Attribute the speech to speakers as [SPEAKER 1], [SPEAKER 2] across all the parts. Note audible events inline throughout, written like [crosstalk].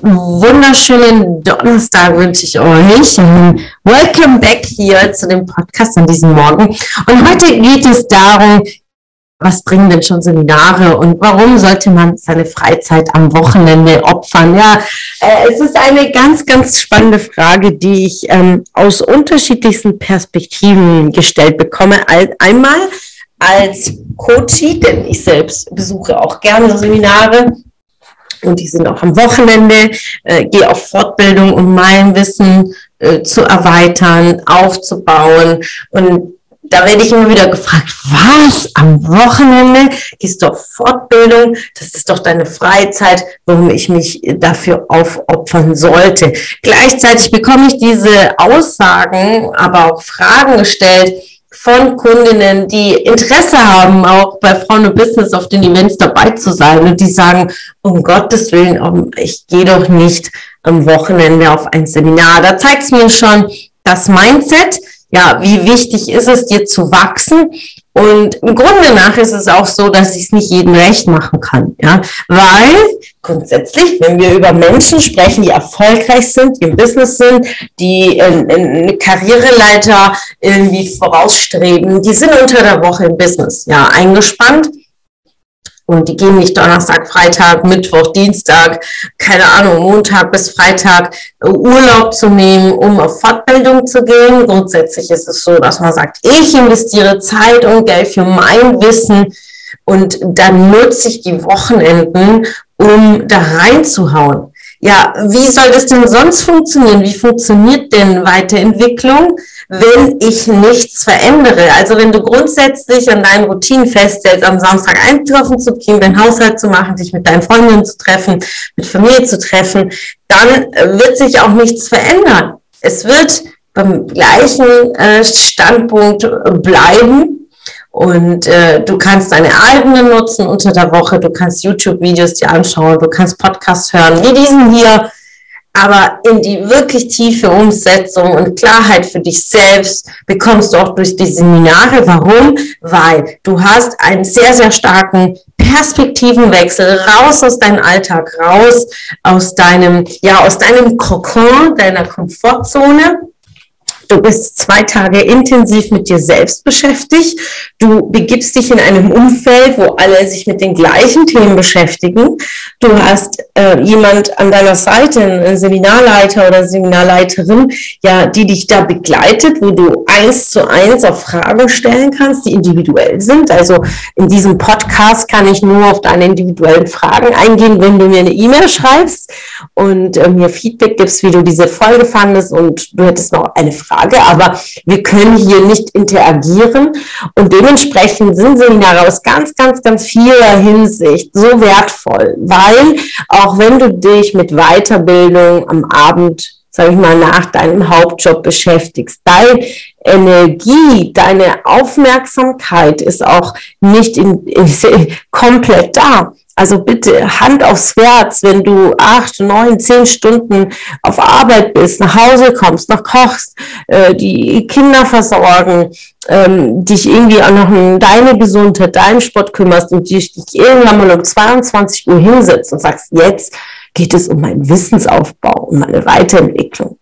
[SPEAKER 1] Wunderschönen Donnerstag wünsche ich euch. Welcome back hier zu dem Podcast an diesem Morgen. Und heute geht es darum, was bringen denn schon Seminare und warum sollte man seine Freizeit am Wochenende opfern? Ja, äh, es ist eine ganz, ganz spannende Frage, die ich ähm, aus unterschiedlichsten Perspektiven gestellt bekomme. Einmal als Coachie, denn ich selbst besuche auch gerne Seminare und die sind auch am Wochenende, äh, gehe auf Fortbildung, um mein Wissen äh, zu erweitern, aufzubauen. Und da werde ich immer wieder gefragt, was, am Wochenende gehst du auf Fortbildung? Das ist doch deine Freizeit, warum ich mich dafür aufopfern sollte. Gleichzeitig bekomme ich diese Aussagen, aber auch Fragen gestellt, von Kundinnen, die Interesse haben, auch bei Frauen und Business auf den Events dabei zu sein und die sagen, um Gottes Willen, ich gehe doch nicht am Wochenende auf ein Seminar. Da zeigt es mir schon das Mindset, ja, wie wichtig ist es dir zu wachsen und im Grunde nach ist es auch so, dass ich es nicht jedem recht machen kann, ja, weil grundsätzlich, wenn wir über Menschen sprechen, die erfolgreich sind, die im Business sind, die eine Karriereleiter irgendwie vorausstreben, die sind unter der Woche im Business, ja, eingespannt und die gehen nicht Donnerstag, Freitag, Mittwoch, Dienstag, keine Ahnung, Montag bis Freitag äh, Urlaub zu nehmen, um auf Fortbildung zu gehen. Grundsätzlich ist es so, dass man sagt, ich investiere Zeit und Geld für mein Wissen und dann nutze ich die Wochenenden, um da reinzuhauen. Ja, wie soll das denn sonst funktionieren? Wie funktioniert denn Weiterentwicklung? wenn ich nichts verändere. Also wenn du grundsätzlich an deinen Routinen feststellst, am Samstag einkaufen zu gehen, deinen Haushalt zu machen, dich mit deinen Freundinnen zu treffen, mit Familie zu treffen, dann wird sich auch nichts verändern. Es wird beim gleichen äh, Standpunkt bleiben. Und äh, du kannst deine eigenen nutzen unter der Woche, du kannst YouTube-Videos dir anschauen, du kannst Podcasts hören, wie diesen hier aber in die wirklich tiefe Umsetzung und Klarheit für dich selbst bekommst du auch durch die Seminare. Warum? Weil du hast einen sehr, sehr starken Perspektivenwechsel raus aus deinem Alltag, raus aus deinem, ja, aus deinem Kokon, deiner Komfortzone Du bist zwei Tage intensiv mit dir selbst beschäftigt. Du begibst dich in einem Umfeld, wo alle sich mit den gleichen Themen beschäftigen. Du hast äh, jemand an deiner Seite, einen Seminarleiter oder Seminarleiterin, ja, die dich da begleitet, wo du eins zu eins auf Fragen stellen kannst, die individuell sind. Also in diesem Podcast kann ich nur auf deine individuellen Fragen eingehen, wenn du mir eine E-Mail schreibst und äh, mir Feedback gibst, wie du diese Folge fandest und du hättest noch eine Frage Frage, aber wir können hier nicht interagieren und dementsprechend sind Seminare aus ganz, ganz, ganz vieler Hinsicht so wertvoll, weil auch wenn du dich mit Weiterbildung am Abend sage ich mal, nach deinem Hauptjob beschäftigst. Deine Energie, deine Aufmerksamkeit ist auch nicht in, ist [laughs] komplett da. Also bitte Hand aufs Herz, wenn du acht, neun, zehn Stunden auf Arbeit bist, nach Hause kommst, noch kochst, äh, die Kinder versorgen, ähm, dich irgendwie auch noch um deine Gesundheit, deinen Sport kümmerst und dich, dich irgendwann mal um 22 Uhr hinsetzt und sagst, jetzt geht es um meinen Wissensaufbau, um meine Weiterentwicklung.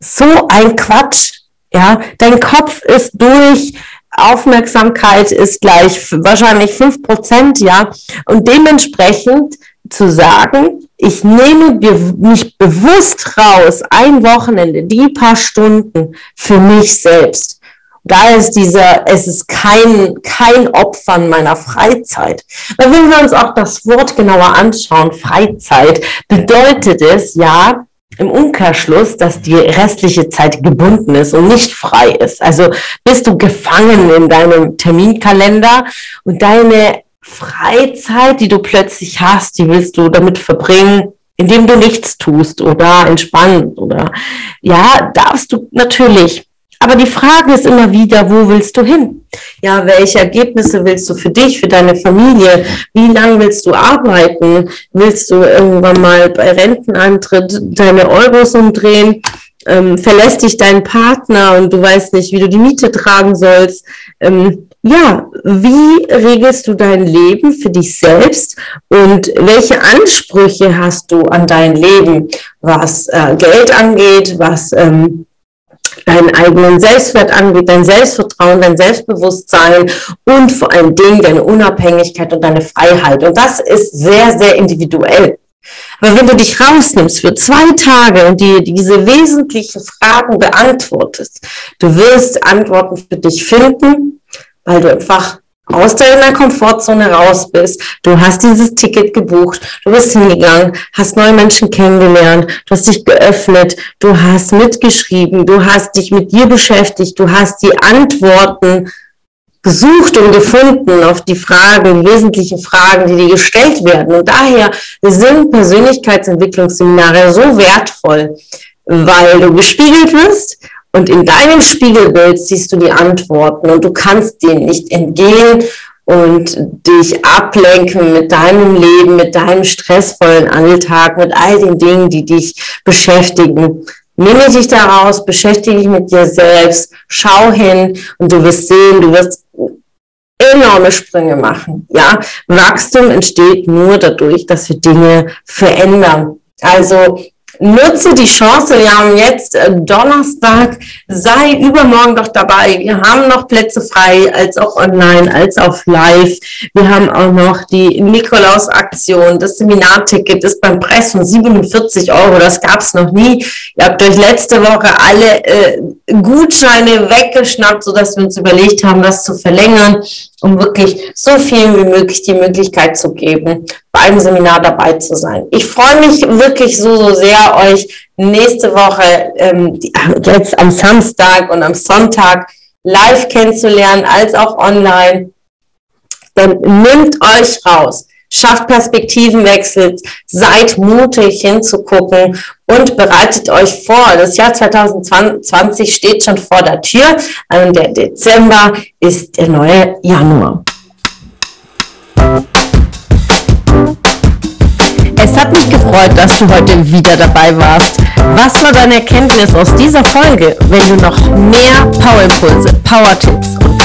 [SPEAKER 1] So ein Quatsch. Ja, dein Kopf ist durch, Aufmerksamkeit ist gleich wahrscheinlich fünf Prozent, ja. Und dementsprechend zu sagen, ich nehme mich bewusst raus, ein Wochenende, die paar Stunden für mich selbst. Da ist dieser, es ist kein, kein Opfern meiner Freizeit. Weil wenn wir uns auch das Wort genauer anschauen, Freizeit, bedeutet es ja, im Umkehrschluss, dass die restliche Zeit gebunden ist und nicht frei ist. Also bist du gefangen in deinem Terminkalender und deine Freizeit, die du plötzlich hast, die willst du damit verbringen, indem du nichts tust oder entspannt oder ja, darfst du natürlich Aber die Frage ist immer wieder, wo willst du hin? Ja, welche Ergebnisse willst du für dich, für deine Familie? Wie lange willst du arbeiten? Willst du irgendwann mal bei Rentenantritt deine Euros umdrehen? Ähm, verlässt dich dein Partner und du weißt nicht, wie du die Miete tragen sollst? Ähm, ja, wie regelst du dein Leben für dich selbst und welche Ansprüche hast du an dein Leben, was äh, Geld angeht, was ähm, deinen eigenen Selbstwert angeht, dein Selbstvertrauen, dein Selbstbewusstsein und vor allen Dingen deine Unabhängigkeit und deine Freiheit. Und das ist sehr, sehr individuell. Aber wenn du dich rausnimmst für zwei Tage und dir diese wesentlichen Fragen beantwortest, du wirst Antworten für dich finden, weil du einfach aus deiner Komfortzone raus bist. Du hast dieses Ticket gebucht, du bist hingegangen, hast neue Menschen kennengelernt, du hast dich geöffnet, du hast mitgeschrieben, du hast dich mit dir beschäftigt, du hast die Antworten gesucht und gefunden auf die Fragen, die wesentlichen Fragen, die dir gestellt werden. Und daher sind Persönlichkeitsentwicklungsseminare so wertvoll, weil du gespiegelt wirst und in deinem Spiegelbild siehst du die Antworten und du kannst denen nicht entgehen und dich ablenken mit deinem Leben, mit deinem stressvollen Alltag, mit all den Dingen, die dich beschäftigen. Nehme dich daraus, beschäftige dich mit dir selbst, schau hin und du wirst sehen, du wirst enorme Sprünge machen. Ja, Wachstum entsteht nur dadurch, dass wir Dinge verändern. Also nutze die Chance. Wir haben jetzt äh, Donnerstag. Sei übermorgen doch dabei. Wir haben noch Plätze frei, als auch online, als auch live. Wir haben auch noch die Nikolaus-Aktion. Das Seminarticket ist beim Preis von 47 Euro. Das gab es noch nie. Ihr habt euch letzte Woche alle äh, Gutscheine weggeschnappt, sodass wir uns überlegt haben, das zu verlängern um wirklich so vielen wie möglich die Möglichkeit zu geben, bei einem Seminar dabei zu sein. Ich freue mich wirklich so, so sehr, euch nächste Woche, ähm, jetzt am Samstag und am Sonntag live kennenzulernen, als auch online. Dann nimmt euch raus schafft Perspektivenwechsel, seid mutig hinzugucken und bereitet euch vor. Das Jahr 2020 steht schon vor der Tür. Und der Dezember ist der neue Januar. Es hat mich gefreut, dass du heute wieder dabei warst. Was war deine Erkenntnis aus dieser Folge? Wenn du noch mehr Power-Impulse, Power-Tipps